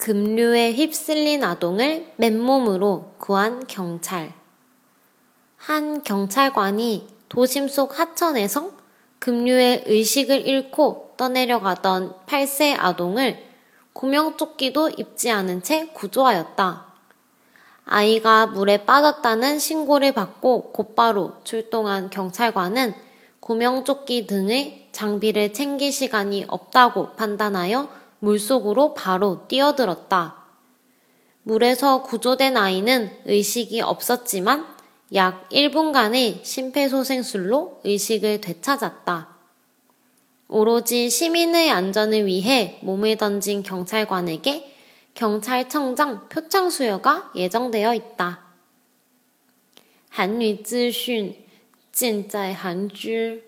급류에 휩쓸린 아동을 맨몸으로 구한 경찰. 한 경찰관이 도심 속 하천에서 급류에 의식을 잃고 떠내려가던 8세 아동을 구명조끼도 입지 않은 채 구조하였다. 아이가 물에 빠졌다는 신고를 받고 곧바로 출동한 경찰관은 구명조끼 등의 장비를 챙길 시간이 없다고 판단하여 물속으로 바로 뛰어들었다. 물에서 구조된 아이는 의식이 없었지만 약 1분간의 심폐소생술로 의식을 되찾았다. 오로지 시민의 안전을 위해 몸을 던진 경찰관에게 경찰청장 표창 수여가 예정되어 있다. 韩女资讯尽在韩知